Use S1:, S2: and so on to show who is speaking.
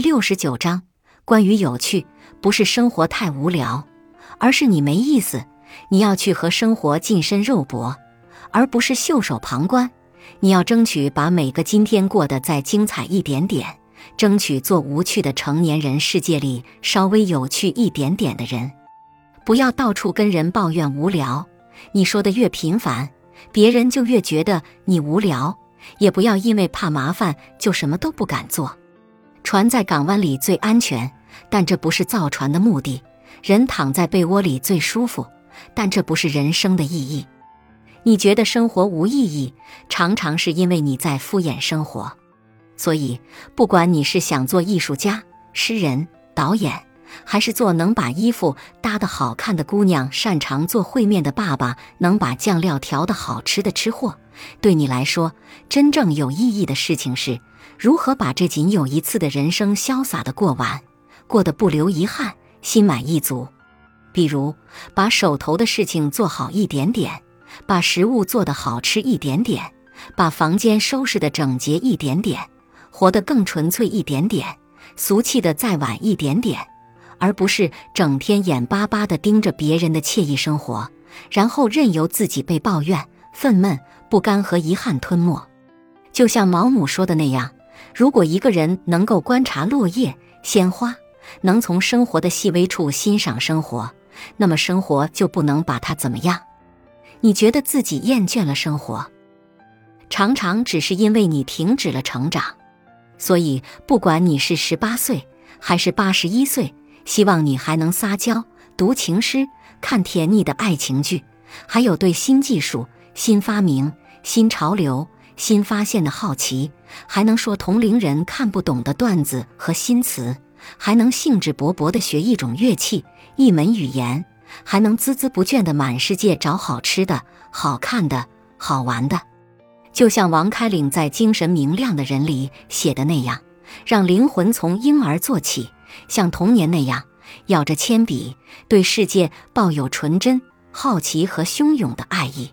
S1: 六十九章关于有趣，不是生活太无聊，而是你没意思。你要去和生活近身肉搏，而不是袖手旁观。你要争取把每个今天过得再精彩一点点，争取做无趣的成年人世界里稍微有趣一点点的人。不要到处跟人抱怨无聊，你说的越频繁，别人就越觉得你无聊。也不要因为怕麻烦就什么都不敢做。船在港湾里最安全，但这不是造船的目的；人躺在被窝里最舒服，但这不是人生的意义。你觉得生活无意义，常常是因为你在敷衍生活。所以，不管你是想做艺术家、诗人、导演，还是做能把衣服搭得好看的姑娘，擅长做烩面的爸爸，能把酱料调得好吃的吃货，对你来说，真正有意义的事情是如何把这仅有一次的人生潇洒地过完，过得不留遗憾，心满意足。比如，把手头的事情做好一点点。把食物做得好吃一点点，把房间收拾得整洁一点点，活得更纯粹一点点，俗气的再晚一点点，而不是整天眼巴巴地盯着别人的惬意生活，然后任由自己被抱怨、愤懑、不甘和遗憾吞没。就像毛姆说的那样，如果一个人能够观察落叶、鲜花，能从生活的细微处欣赏生活，那么生活就不能把他怎么样。你觉得自己厌倦了生活，常常只是因为你停止了成长。所以，不管你是十八岁还是八十一岁，希望你还能撒娇、读情诗、看甜腻的爱情剧，还有对新技术、新发明、新潮流、新发现的好奇，还能说同龄人看不懂的段子和新词，还能兴致勃勃地学一种乐器、一门语言。还能孜孜不倦地满世界找好吃的、好看的、好玩的，就像王开岭在《精神明亮的人》里写的那样，让灵魂从婴儿做起，像童年那样咬着铅笔，对世界抱有纯真、好奇和汹涌的爱意。